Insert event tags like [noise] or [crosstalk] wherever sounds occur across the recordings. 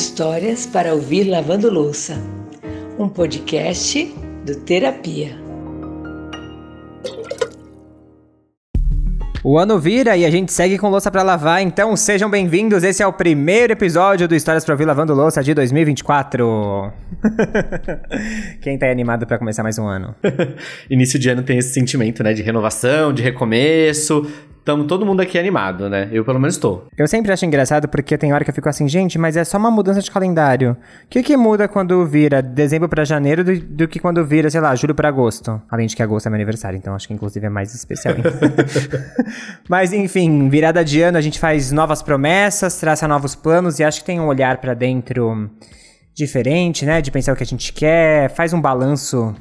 Histórias para ouvir lavando louça. Um podcast do Terapia. O ano vira e a gente segue com louça para lavar, então sejam bem-vindos. Esse é o primeiro episódio do Histórias para ouvir lavando louça de 2024. [laughs] Quem tá aí animado para começar mais um ano? [laughs] Início de ano tem esse sentimento, né, de renovação, de recomeço. Tamo todo mundo aqui animado, né? Eu pelo menos tô. Eu sempre acho engraçado porque tem hora que eu fico assim, gente, mas é só uma mudança de calendário. O que que muda quando vira dezembro para janeiro do, do, que quando vira, sei lá, julho para agosto? Além de que agosto é meu aniversário, então acho que inclusive é mais especial. [laughs] mas enfim, virada de ano a gente faz novas promessas, traça novos planos e acho que tem um olhar para dentro diferente, né? De pensar o que a gente quer, faz um balanço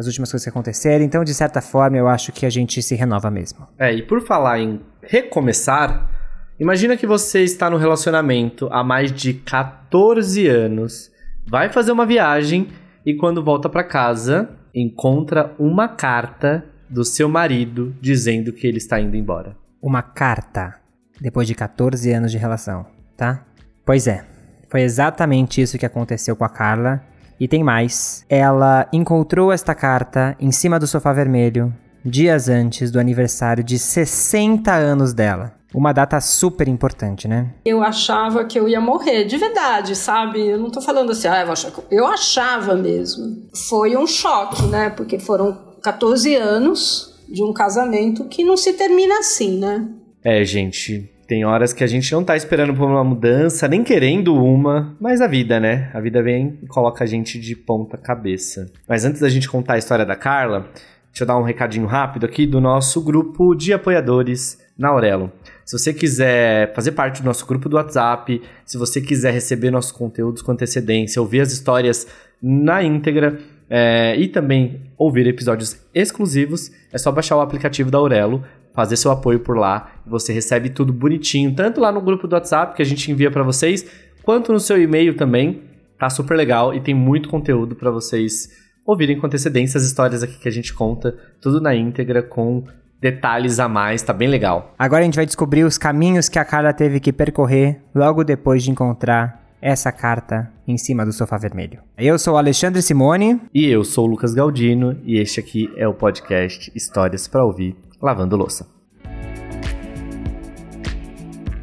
das últimas coisas que aconteceram. Então, de certa forma, eu acho que a gente se renova mesmo. É, e por falar em recomeçar, imagina que você está no relacionamento há mais de 14 anos, vai fazer uma viagem e quando volta para casa, encontra uma carta do seu marido dizendo que ele está indo embora. Uma carta depois de 14 anos de relação, tá? Pois é. Foi exatamente isso que aconteceu com a Carla e tem mais. Ela encontrou esta carta em cima do sofá vermelho, dias antes do aniversário de 60 anos dela. Uma data super importante, né? Eu achava que eu ia morrer, de verdade, sabe? Eu não tô falando assim, ah, eu, achava, eu achava mesmo. Foi um choque, né? Porque foram 14 anos de um casamento que não se termina assim, né? É, gente, tem horas que a gente não tá esperando por uma mudança, nem querendo uma, mas a vida, né? A vida vem e coloca a gente de ponta cabeça. Mas antes da gente contar a história da Carla, deixa eu dar um recadinho rápido aqui do nosso grupo de apoiadores na Aurelo. Se você quiser fazer parte do nosso grupo do WhatsApp, se você quiser receber nossos conteúdos com antecedência, ouvir as histórias na íntegra é, e também ouvir episódios exclusivos, é só baixar o aplicativo da Aurelo fazer seu apoio por lá. Você recebe tudo bonitinho, tanto lá no grupo do WhatsApp que a gente envia para vocês, quanto no seu e-mail também. Tá super legal e tem muito conteúdo para vocês ouvirem com antecedência as histórias aqui que a gente conta, tudo na íntegra com detalhes a mais, tá bem legal. Agora a gente vai descobrir os caminhos que a Carla teve que percorrer logo depois de encontrar essa carta em cima do sofá vermelho. Eu sou o Alexandre Simone. E eu sou o Lucas Galdino, e este aqui é o podcast Histórias para Ouvir lavando louça.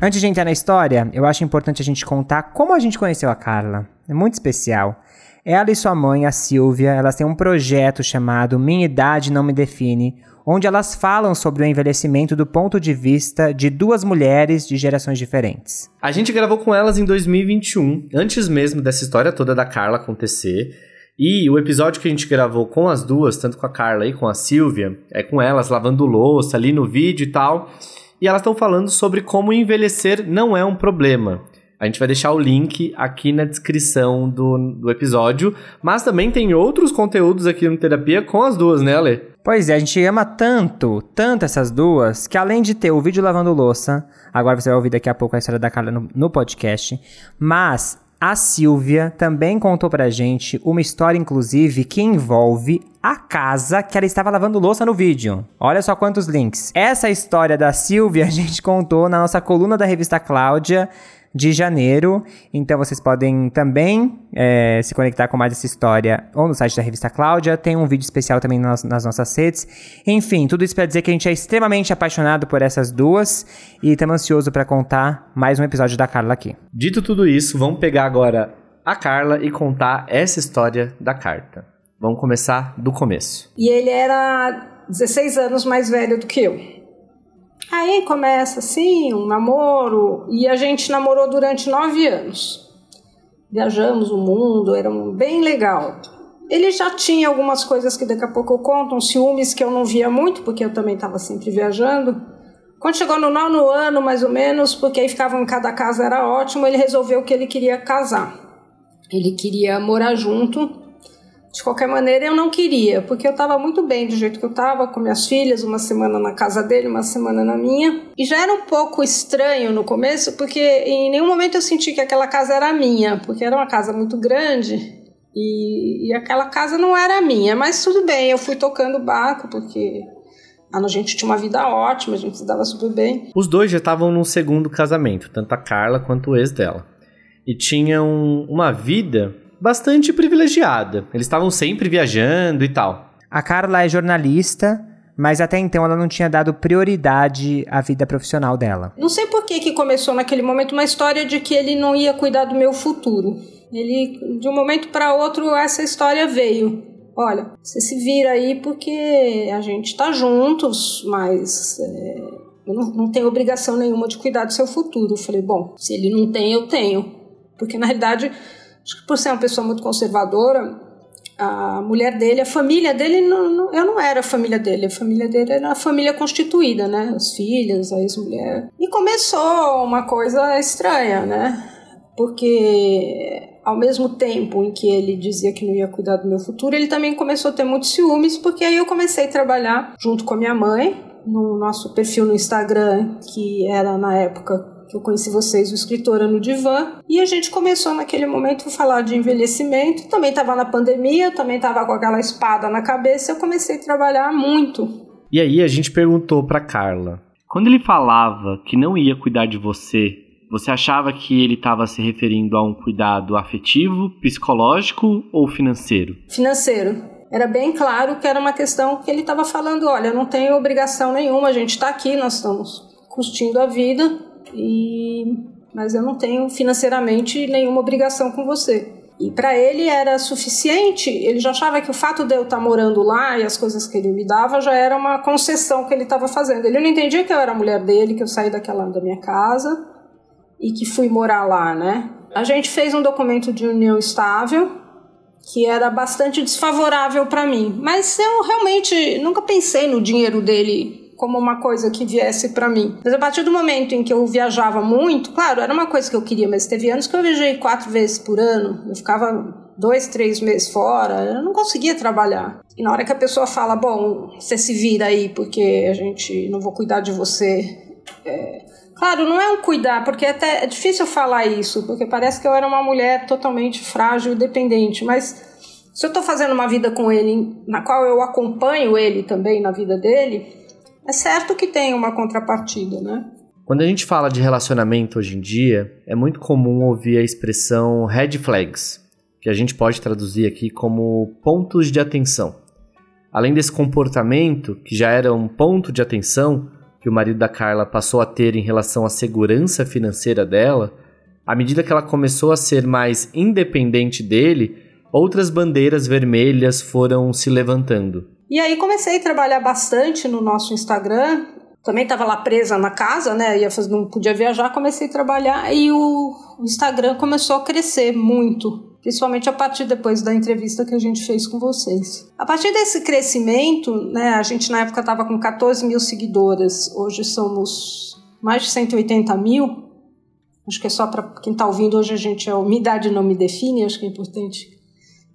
Antes de entrar na história, eu acho importante a gente contar como a gente conheceu a Carla. É muito especial. Ela e sua mãe, a Silvia, elas têm um projeto chamado Minha Idade Não Me Define, onde elas falam sobre o envelhecimento do ponto de vista de duas mulheres de gerações diferentes. A gente gravou com elas em 2021, antes mesmo dessa história toda da Carla acontecer. E o episódio que a gente gravou com as duas, tanto com a Carla e com a Silvia, é com elas lavando louça ali no vídeo e tal. E elas estão falando sobre como envelhecer não é um problema. A gente vai deixar o link aqui na descrição do, do episódio. Mas também tem outros conteúdos aqui no Terapia com as duas, né, Ale? Pois é, a gente ama tanto, tanto essas duas, que além de ter o vídeo lavando louça, agora você vai ouvir daqui a pouco a história da Carla no, no podcast, mas a Silvia também contou pra gente uma história, inclusive, que envolve a casa que ela estava lavando louça no vídeo. Olha só quantos links. Essa história da Silvia [laughs] a gente contou na nossa coluna da revista Cláudia de janeiro. Então vocês podem também é, se conectar com mais essa história ou no site da revista Cláudia. Tem um vídeo especial também nas, nas nossas redes. Enfim, tudo isso para dizer que a gente é extremamente apaixonado por essas duas e estamos ansioso para contar mais um episódio da Carla aqui. Dito tudo isso, vamos pegar agora a Carla e contar essa história da carta. Vamos começar do começo. E ele era 16 anos mais velho do que eu. Aí começa assim, um namoro, e a gente namorou durante nove anos. Viajamos o mundo, era bem legal. Ele já tinha algumas coisas que daqui a pouco eu conto, uns ciúmes que eu não via muito, porque eu também estava sempre viajando. Quando chegou no nono ano, mais ou menos, porque aí ficavam em cada casa, era ótimo, ele resolveu que ele queria casar. Ele queria morar junto de qualquer maneira, eu não queria, porque eu estava muito bem do jeito que eu estava, com minhas filhas, uma semana na casa dele, uma semana na minha. E já era um pouco estranho no começo, porque em nenhum momento eu senti que aquela casa era minha, porque era uma casa muito grande e, e aquela casa não era minha. Mas tudo bem, eu fui tocando o barco, porque a gente tinha uma vida ótima, a gente se dava super bem. Os dois já estavam num segundo casamento, tanto a Carla quanto o ex dela. e tinham uma vida bastante privilegiada. Eles estavam sempre viajando e tal. A Carla é jornalista, mas até então ela não tinha dado prioridade à vida profissional dela. Não sei por que, que começou naquele momento uma história de que ele não ia cuidar do meu futuro. Ele, de um momento para outro, essa história veio. Olha, você se vira aí porque a gente tá juntos, mas é, eu não, não tenho obrigação nenhuma de cuidar do seu futuro. Eu falei, bom, se ele não tem, eu tenho. Porque na realidade, acho que por ser uma pessoa muito conservadora, a mulher dele, a família dele, não, não, eu não era a família dele, a família dele era a família constituída, né? As filhas, a ex-mulher. E começou uma coisa estranha, né? Porque ao mesmo tempo em que ele dizia que não ia cuidar do meu futuro, ele também começou a ter muitos ciúmes, porque aí eu comecei a trabalhar junto com a minha mãe, no nosso perfil no Instagram, que era na época que eu conheci vocês, o Escritora no Divã, e a gente começou naquele momento a falar de envelhecimento. Também estava na pandemia, também estava com aquela espada na cabeça, eu comecei a trabalhar muito. E aí a gente perguntou para Carla: quando ele falava que não ia cuidar de você, você achava que ele estava se referindo a um cuidado afetivo, psicológico ou financeiro? Financeiro era bem claro que era uma questão que ele estava falando: olha, não tenho obrigação nenhuma, a gente está aqui, nós estamos curtindo a vida, e mas eu não tenho financeiramente nenhuma obrigação com você. E para ele era suficiente, ele já achava que o fato de eu estar tá morando lá e as coisas que ele me dava já era uma concessão que ele estava fazendo. Ele não entendia que eu era mulher dele, que eu saí daquela da minha casa e que fui morar lá, né? A gente fez um documento de união estável que era bastante desfavorável para mim, mas eu realmente nunca pensei no dinheiro dele como uma coisa que viesse para mim. Mas a partir do momento em que eu viajava muito, claro, era uma coisa que eu queria, mas teve anos que eu viajei quatro vezes por ano, eu ficava dois, três meses fora, eu não conseguia trabalhar. E na hora que a pessoa fala, bom, você se vira aí porque a gente não vou cuidar de você. É... Claro, não é um cuidar, porque até é difícil falar isso, porque parece que eu era uma mulher totalmente frágil e dependente, mas se eu estou fazendo uma vida com ele, na qual eu acompanho ele também na vida dele, é certo que tem uma contrapartida, né? Quando a gente fala de relacionamento hoje em dia, é muito comum ouvir a expressão red flags, que a gente pode traduzir aqui como pontos de atenção. Além desse comportamento, que já era um ponto de atenção que o marido da Carla passou a ter em relação à segurança financeira dela, à medida que ela começou a ser mais independente dele, outras bandeiras vermelhas foram se levantando. E aí comecei a trabalhar bastante no nosso Instagram. Também estava lá presa na casa, né? Ia fazer, não podia viajar, comecei a trabalhar e o Instagram começou a crescer muito, principalmente a partir depois da entrevista que a gente fez com vocês. A partir desse crescimento, né? A gente na época estava com 14 mil seguidoras, hoje somos mais de 180 mil. Acho que é só para quem está ouvindo hoje a gente, a minha idade não me define, acho que é importante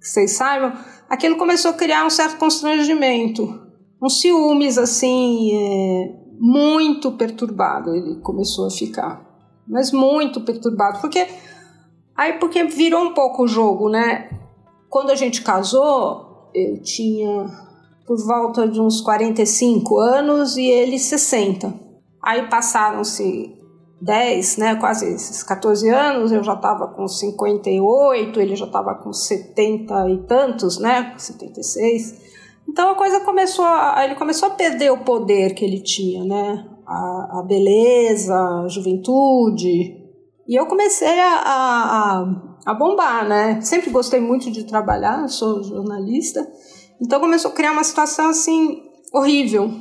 que vocês saibam aquilo começou a criar um certo constrangimento, um ciúmes assim, é, muito perturbado ele começou a ficar, mas muito perturbado, porque aí porque virou um pouco o jogo, né? Quando a gente casou, eu tinha por volta de uns 45 anos e ele 60. Aí passaram-se 10, né, quase esses 14 anos, eu já estava com 58, ele já estava com 70 e tantos, né, 76. Então a coisa começou a, ele começou a perder o poder que ele tinha, né, a, a beleza, a juventude. E eu comecei a, a, a bombar, né, sempre gostei muito de trabalhar, sou jornalista, então começou a criar uma situação assim horrível,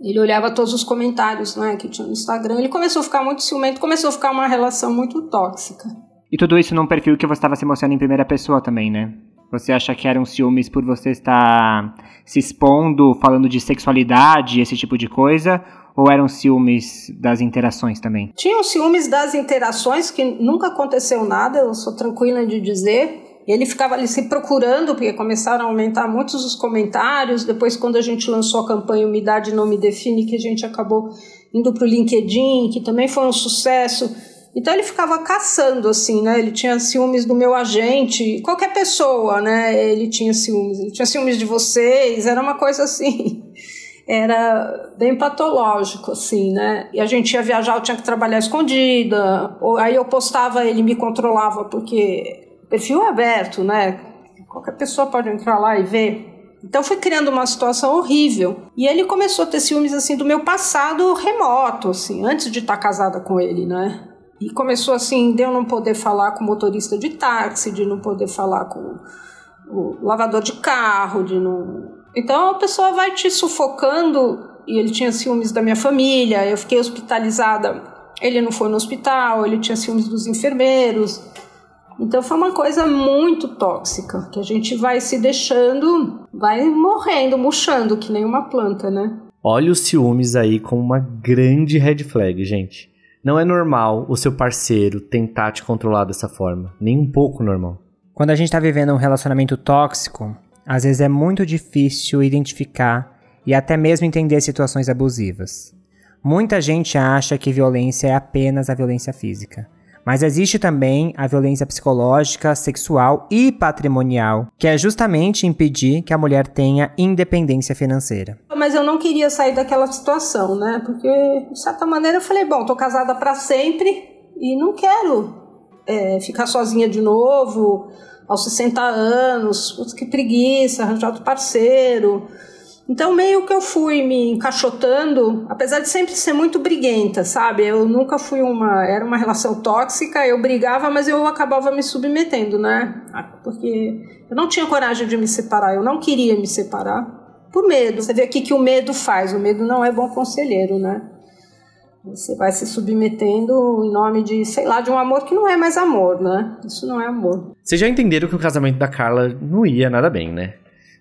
ele olhava todos os comentários né, que tinha no Instagram. Ele começou a ficar muito ciumento, começou a ficar uma relação muito tóxica. E tudo isso num perfil que você estava se emocionando em primeira pessoa também, né? Você acha que eram ciúmes por você estar se expondo, falando de sexualidade, esse tipo de coisa? Ou eram ciúmes das interações também? Tinham ciúmes das interações, que nunca aconteceu nada, eu sou tranquila de dizer. Ele ficava ali se procurando, porque começaram a aumentar muitos os comentários. Depois, quando a gente lançou a campanha Umidade Não Me Define, que a gente acabou indo para o LinkedIn, que também foi um sucesso. Então ele ficava caçando, assim, né? Ele tinha ciúmes do meu agente, qualquer pessoa, né? Ele tinha ciúmes. Ele tinha ciúmes de vocês, era uma coisa assim. [laughs] era bem patológico, assim, né? E a gente ia viajar, eu tinha que trabalhar escondida, aí eu postava, ele me controlava, porque perfil aberto, né? Qualquer pessoa pode entrar lá e ver. Então foi criando uma situação horrível. E ele começou a ter ciúmes assim do meu passado remoto, assim, antes de estar casada com ele, né? E começou assim, de eu não poder falar com motorista de táxi, de não poder falar com o lavador de carro, de não. Então a pessoa vai te sufocando e ele tinha ciúmes da minha família, eu fiquei hospitalizada. Ele não foi no hospital, ele tinha ciúmes dos enfermeiros. Então foi uma coisa muito tóxica, que a gente vai se deixando, vai morrendo, murchando, que nem uma planta, né? Olha os ciúmes aí como uma grande red flag, gente. Não é normal o seu parceiro tentar te controlar dessa forma. Nem um pouco normal. Quando a gente está vivendo um relacionamento tóxico, às vezes é muito difícil identificar e até mesmo entender situações abusivas. Muita gente acha que violência é apenas a violência física. Mas existe também a violência psicológica, sexual e patrimonial, que é justamente impedir que a mulher tenha independência financeira. Mas eu não queria sair daquela situação, né? Porque, de certa maneira, eu falei: bom, tô casada para sempre e não quero é, ficar sozinha de novo aos 60 anos. Putz, que preguiça, arranjar outro parceiro. Então, meio que eu fui me encaixotando, apesar de sempre ser muito briguenta, sabe? Eu nunca fui uma. Era uma relação tóxica, eu brigava, mas eu acabava me submetendo, né? Ah, porque eu não tinha coragem de me separar, eu não queria me separar por medo. Você vê aqui que o medo faz, o medo não é bom conselheiro, né? Você vai se submetendo em nome de, sei lá, de um amor que não é mais amor, né? Isso não é amor. Vocês já entenderam que o casamento da Carla não ia nada bem, né?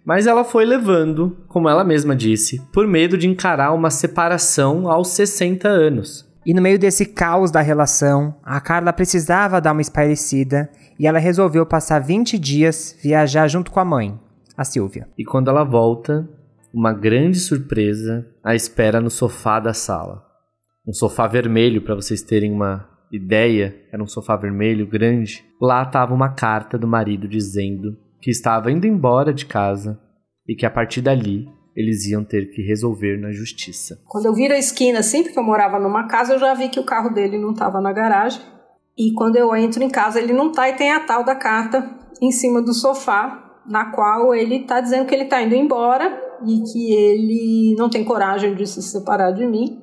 Mas ela foi levando, como ela mesma disse, por medo de encarar uma separação aos 60 anos. E no meio desse caos da relação, a Carla precisava dar uma espairecida e ela resolveu passar 20 dias viajar junto com a mãe, a Silvia. E quando ela volta, uma grande surpresa a espera no sofá da sala. Um sofá vermelho, para vocês terem uma ideia, era um sofá vermelho grande. Lá estava uma carta do marido dizendo que estava indo embora de casa e que a partir dali eles iam ter que resolver na justiça. Quando eu viro a esquina, sempre que eu morava numa casa, eu já vi que o carro dele não estava na garagem. E quando eu entro em casa, ele não tá e tem a tal da carta em cima do sofá, na qual ele está dizendo que ele está indo embora e que ele não tem coragem de se separar de mim,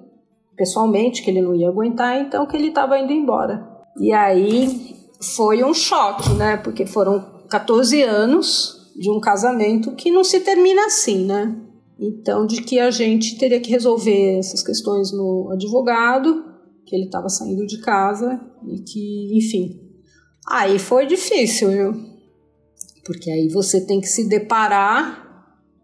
pessoalmente, que ele não ia aguentar, então que ele estava indo embora. E aí foi um choque, né? Porque foram 14 anos de um casamento que não se termina assim, né? Então, de que a gente teria que resolver essas questões no advogado, que ele estava saindo de casa e que, enfim. Aí foi difícil, viu? Porque aí você tem que se deparar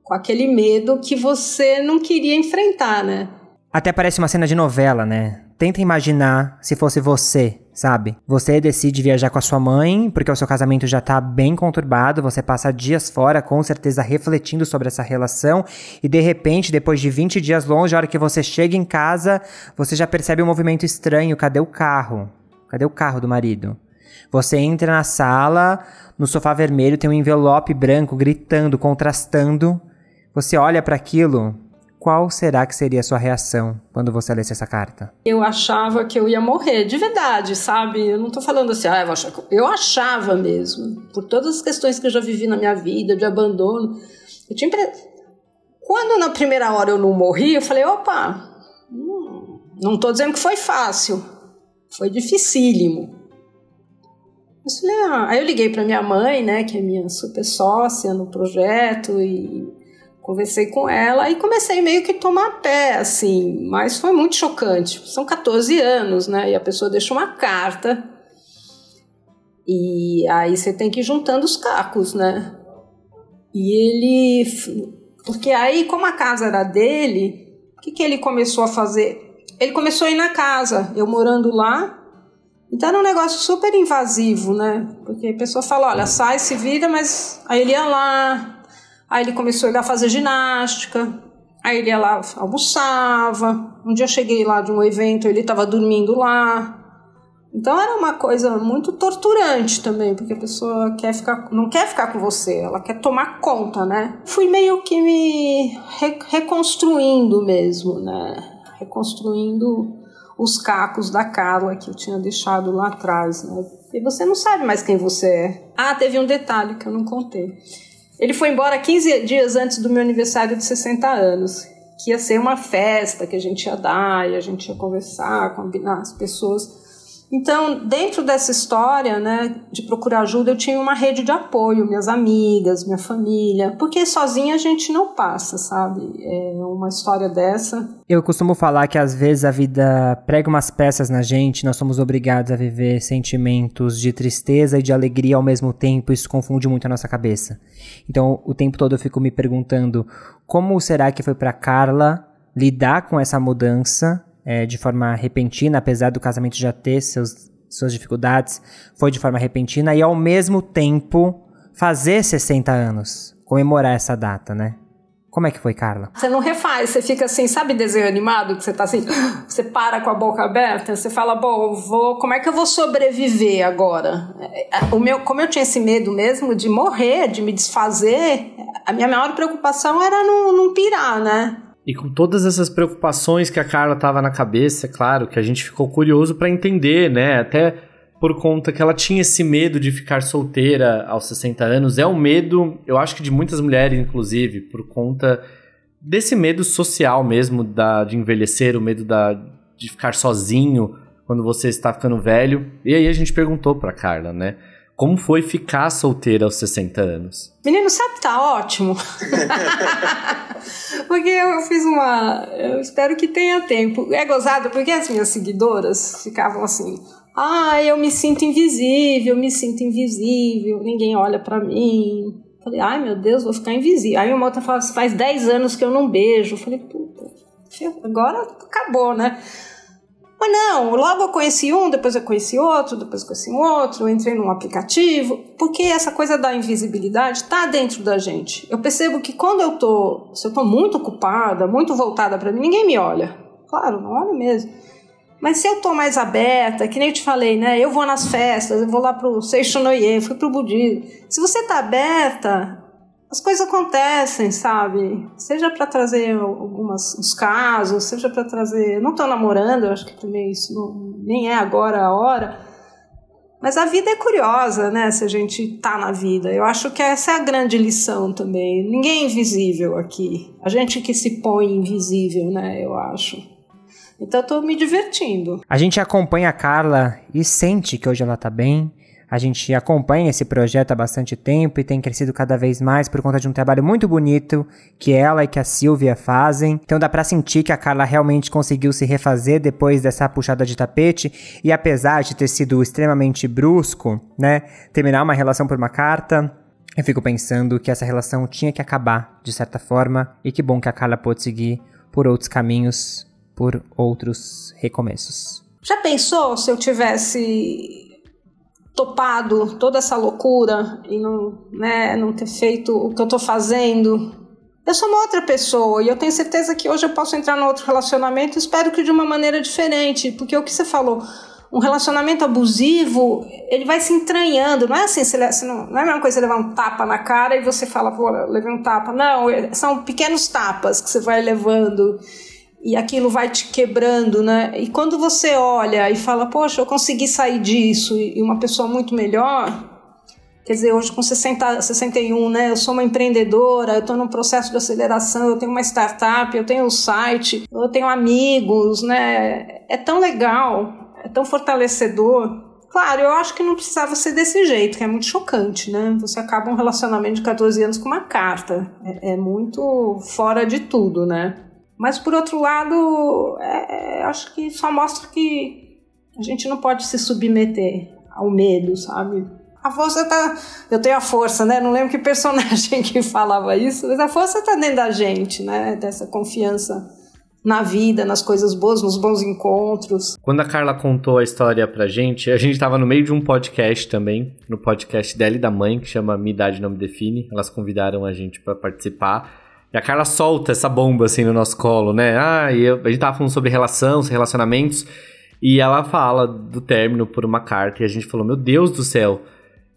com aquele medo que você não queria enfrentar, né? Até parece uma cena de novela, né? Tenta imaginar se fosse você, sabe? Você decide viajar com a sua mãe, porque o seu casamento já tá bem conturbado, você passa dias fora, com certeza refletindo sobre essa relação, e de repente, depois de 20 dias longe, a hora que você chega em casa, você já percebe um movimento estranho. Cadê o carro? Cadê o carro do marido? Você entra na sala, no sofá vermelho tem um envelope branco gritando, contrastando. Você olha para aquilo, qual será que seria a sua reação quando você lesse essa carta? Eu achava que eu ia morrer, de verdade, sabe? Eu não tô falando assim, ah, eu, achava, eu achava mesmo, por todas as questões que eu já vivi na minha vida, de abandono. Eu tinha impre... Quando na primeira hora eu não morri, eu falei, opa, não tô dizendo que foi fácil, foi dificílimo. Eu falei, ah. Aí eu liguei para minha mãe, né, que é minha super sócia no projeto, e Conversei com ela e comecei meio que tomar pé, assim, mas foi muito chocante. São 14 anos, né? E a pessoa deixa uma carta e aí você tem que ir juntando os cacos, né? E ele. Porque aí, como a casa era dele, o que, que ele começou a fazer? Ele começou a ir na casa, eu morando lá. Então era um negócio super invasivo, né? Porque a pessoa fala: olha, sai, se vira, mas aí ele ia lá, Aí ele começou a fazer ginástica. Aí ele ia lá, almoçava. Um dia eu cheguei lá de um evento, ele estava dormindo lá. Então era uma coisa muito torturante também, porque a pessoa quer ficar, não quer ficar com você, ela quer tomar conta, né? Fui meio que me re reconstruindo mesmo, né? Reconstruindo os cacos da Carla que eu tinha deixado lá atrás, né? E você não sabe mais quem você é. Ah, teve um detalhe que eu não contei. Ele foi embora 15 dias antes do meu aniversário de 60 anos, que ia ser uma festa que a gente ia dar e a gente ia conversar, combinar as pessoas. Então, dentro dessa história, né, de procurar ajuda, eu tinha uma rede de apoio, minhas amigas, minha família, porque sozinha a gente não passa, sabe? É uma história dessa. Eu costumo falar que às vezes a vida prega umas peças na gente, nós somos obrigados a viver sentimentos de tristeza e de alegria ao mesmo tempo, isso confunde muito a nossa cabeça. Então, o tempo todo eu fico me perguntando como será que foi para Carla lidar com essa mudança é, de forma repentina, apesar do casamento já ter seus, suas dificuldades, foi de forma repentina e ao mesmo tempo fazer 60 anos, comemorar essa data, né? Como é que foi, Carla? Você não refaz, você fica assim, sabe desenho animado que você tá assim, [gasps] você para com a boca aberta, você fala, bom, vou, como é que eu vou sobreviver agora? O meu, como eu tinha esse medo mesmo de morrer, de me desfazer, a minha maior preocupação era não, não pirar, né? E com todas essas preocupações que a Carla tava na cabeça, é claro, que a gente ficou curioso para entender, né? Até por conta que ela tinha esse medo de ficar solteira aos 60 anos. É um medo, eu acho que de muitas mulheres, inclusive, por conta desse medo social mesmo da, de envelhecer, o medo da, de ficar sozinho quando você está ficando velho. E aí a gente perguntou pra Carla, né? Como foi ficar solteira aos 60 anos? Menino, sabe, tá ótimo. [laughs] porque eu fiz uma. Eu espero que tenha tempo. É gozado porque as minhas seguidoras ficavam assim. Ah, eu me sinto invisível, me sinto invisível, ninguém olha para mim. Falei, ai meu Deus, vou ficar invisível. Aí uma outra fala, faz 10 anos que eu não beijo. Falei, puta, agora acabou, né? Mas não, logo eu conheci um, depois eu conheci outro, depois eu conheci um outro, entrei num aplicativo, porque essa coisa da invisibilidade está dentro da gente. Eu percebo que quando eu tô, se eu tô muito ocupada, muito voltada para mim, ninguém me olha. Claro, não olha mesmo. Mas se eu tô mais aberta, que nem eu te falei, né? Eu vou nas festas, eu vou lá pro Seishonoye, fui pro budismo. Se você tá aberta, as coisas acontecem, sabe? Seja para trazer alguns uns casos, seja para trazer. não tô namorando, eu acho que também isso não, nem é agora a hora. Mas a vida é curiosa, né? Se a gente tá na vida. Eu acho que essa é a grande lição também. Ninguém é invisível aqui. A gente que se põe invisível, né? Eu acho. Então eu tô me divertindo. A gente acompanha a Carla e sente que hoje ela tá bem a gente acompanha esse projeto há bastante tempo e tem crescido cada vez mais por conta de um trabalho muito bonito que ela e que a Silvia fazem. Então dá para sentir que a Carla realmente conseguiu se refazer depois dessa puxada de tapete e apesar de ter sido extremamente brusco, né, terminar uma relação por uma carta, eu fico pensando que essa relação tinha que acabar de certa forma e que bom que a Carla pôde seguir por outros caminhos, por outros recomeços. Já pensou se eu tivesse topado toda essa loucura e não, né, não ter feito o que eu tô fazendo. Eu sou uma outra pessoa e eu tenho certeza que hoje eu posso entrar num outro relacionamento, espero que de uma maneira diferente, porque o que você falou, um relacionamento abusivo, ele vai se entranhando, não é assim, você não, não é a mesma coisa você levar um tapa na cara e você fala, pô, levei um tapa. Não, são pequenos tapas que você vai levando e aquilo vai te quebrando, né? E quando você olha e fala, poxa, eu consegui sair disso e uma pessoa muito melhor, quer dizer, hoje com 60, 61, né? Eu sou uma empreendedora, eu estou num processo de aceleração, eu tenho uma startup, eu tenho um site, eu tenho amigos, né? É tão legal, é tão fortalecedor. Claro, eu acho que não precisava ser desse jeito, que é muito chocante, né? Você acaba um relacionamento de 14 anos com uma carta. É, é muito fora de tudo, né? Mas, por outro lado, é, é, acho que só mostra que a gente não pode se submeter ao medo, sabe? A força tá. Eu tenho a força, né? Não lembro que personagem [laughs] que falava isso, mas a força tá dentro da gente, né? Dessa confiança na vida, nas coisas boas, nos bons encontros. Quando a Carla contou a história pra gente, a gente tava no meio de um podcast também, no podcast dela e da mãe, que chama Me Idade Não Me Define. Elas convidaram a gente para participar. E a Carla solta essa bomba assim no nosso colo, né? Ah, e eu, a gente tava falando sobre relação, relacionamentos. E ela fala do término por uma carta e a gente falou: Meu Deus do céu.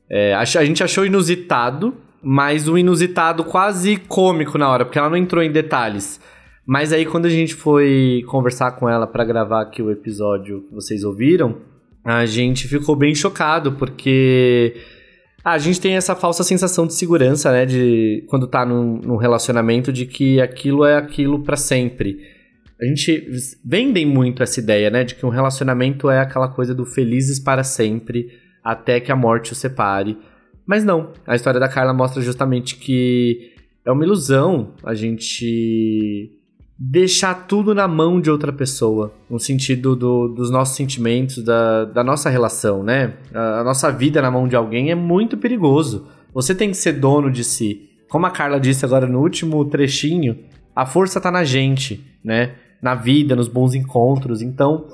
É, a gente achou inusitado, mas um inusitado quase cômico na hora, porque ela não entrou em detalhes. Mas aí quando a gente foi conversar com ela para gravar aqui o episódio que vocês ouviram, a gente ficou bem chocado, porque a gente tem essa falsa sensação de segurança, né, de quando tá num, num relacionamento de que aquilo é aquilo para sempre. A gente vendem muito essa ideia, né, de que um relacionamento é aquela coisa do felizes para sempre, até que a morte o separe. Mas não, a história da Carla mostra justamente que é uma ilusão a gente deixar tudo na mão de outra pessoa, no sentido do, dos nossos sentimentos, da, da nossa relação, né? A, a, nossa vida na mão de alguém é muito perigoso. Você tem que ser dono de si. Como a Carla disse agora no último trechinho, a força tá na gente, né? Na vida, nos bons encontros. Então,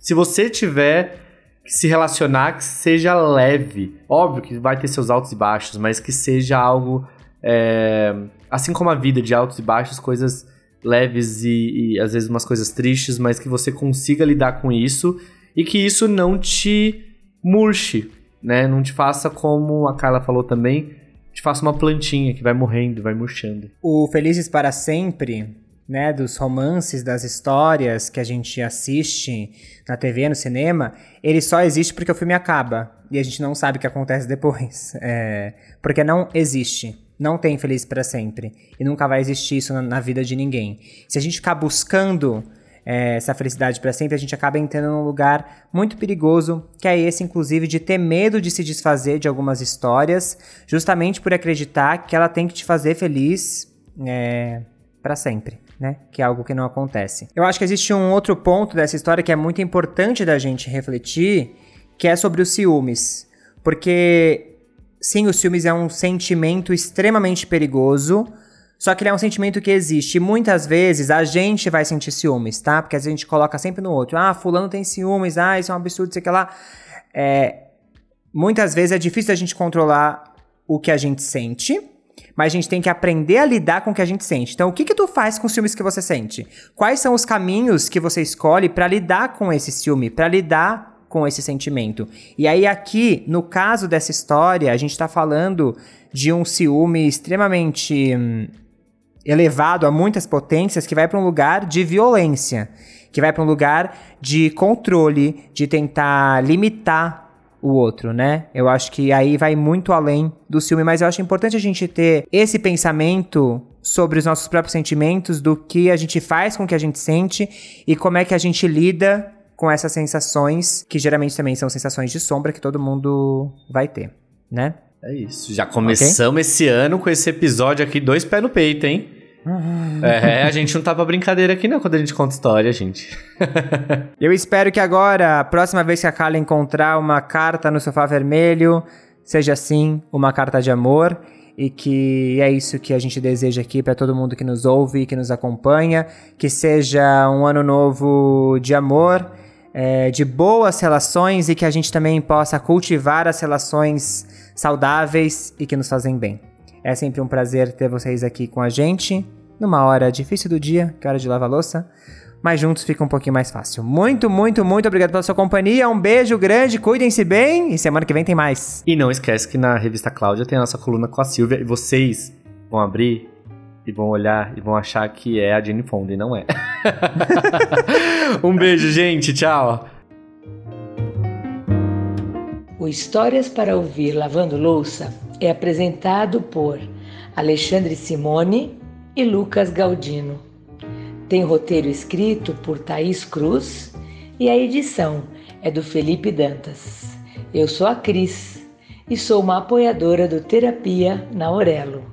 se você tiver que se relacionar, que seja leve. Óbvio que vai ter seus altos e baixos, mas que seja algo. É, assim como a vida de altos e baixos, coisas leves e, e às vezes umas coisas tristes, mas que você consiga lidar com isso e que isso não te murche, né? Não te faça como a Carla falou também, te faça uma plantinha que vai morrendo, vai murchando. O Felizes para Sempre, né, dos romances, das histórias que a gente assiste na TV, no cinema, ele só existe porque o filme acaba e a gente não sabe o que acontece depois. [laughs] É, porque não existe. Não tem feliz para sempre. E nunca vai existir isso na, na, vida de ninguém. Se a gente ficar buscando é, essa felicidade para sempre, a gente acaba entrando num lugar muito perigoso, que é esse, inclusive, de ter medo de se desfazer de algumas histórias, justamente por acreditar que ela tem que te fazer feliz é, para sempre. Né? Que é algo que não acontece. Eu acho que existe um outro ponto dessa história que é muito importante da gente refletir, que é sobre os ciúmes. Porque sim, os filmes é um sentimento extremamente perigoso, só que ele é um sentimento que existe. E muitas vezes a gente vai sentir ciúmes, tá? Porque a gente coloca sempre no outro. Ah, fulano tem ciúmes, ah, isso é um absurdo, sei que lá. É, muitas vezes é difícil a gente controlar o que a gente sente, mas a gente tem que aprender a lidar com o que a gente sente. Então, o que que tu faz com os ciúmes que você sente? Quais são os caminhos que você escolhe para lidar com esse ciúme, para lidar com esse sentimento. E aí, aqui, no caso dessa história, a gente está falando de um ciúme extremamente hum, elevado a muitas potências que vai para um lugar de violência, que vai para um lugar de controle, de tentar limitar o outro, né? Eu acho que aí vai muito além do ciúme, mas eu acho importante a gente ter esse pensamento sobre os nossos próprios sentimentos, do que a gente faz com o que a gente sente e como é que a gente lida com essas sensações, que geralmente também são sensações de sombra que todo mundo vai ter, né? É isso. Já começamos okay? esse ano com esse episódio aqui, dois pés no peito, hein? Uhum. É, a gente não tá pra brincadeira aqui não quando a gente conta história, gente. [laughs] Eu espero que agora, a próxima vez que a Carla encontrar uma carta no sofá vermelho, seja sim uma carta de amor e que é isso que a gente deseja aqui para todo mundo que nos ouve e que nos acompanha, que seja um ano novo de amor é, de boas relações e que a gente também possa cultivar as relações saudáveis e que nos fazem bem. É sempre um prazer ter vocês aqui com a gente, numa hora difícil do dia, que é hora de lavar louça, mas juntos fica um pouquinho mais fácil. Muito, muito, muito obrigado pela sua companhia, um beijo grande, cuidem-se bem e semana que vem tem mais. E não esquece que na revista Cláudia tem a nossa coluna com a Silvia e vocês vão abrir e vão olhar e vão achar que é a Jenny Fonda e não é. [laughs] um beijo, gente. Tchau. O Histórias para Ouvir Lavando Louça é apresentado por Alexandre Simone e Lucas Galdino. Tem roteiro escrito por Thaís Cruz e a edição é do Felipe Dantas. Eu sou a Cris e sou uma apoiadora do Terapia na Aurelo.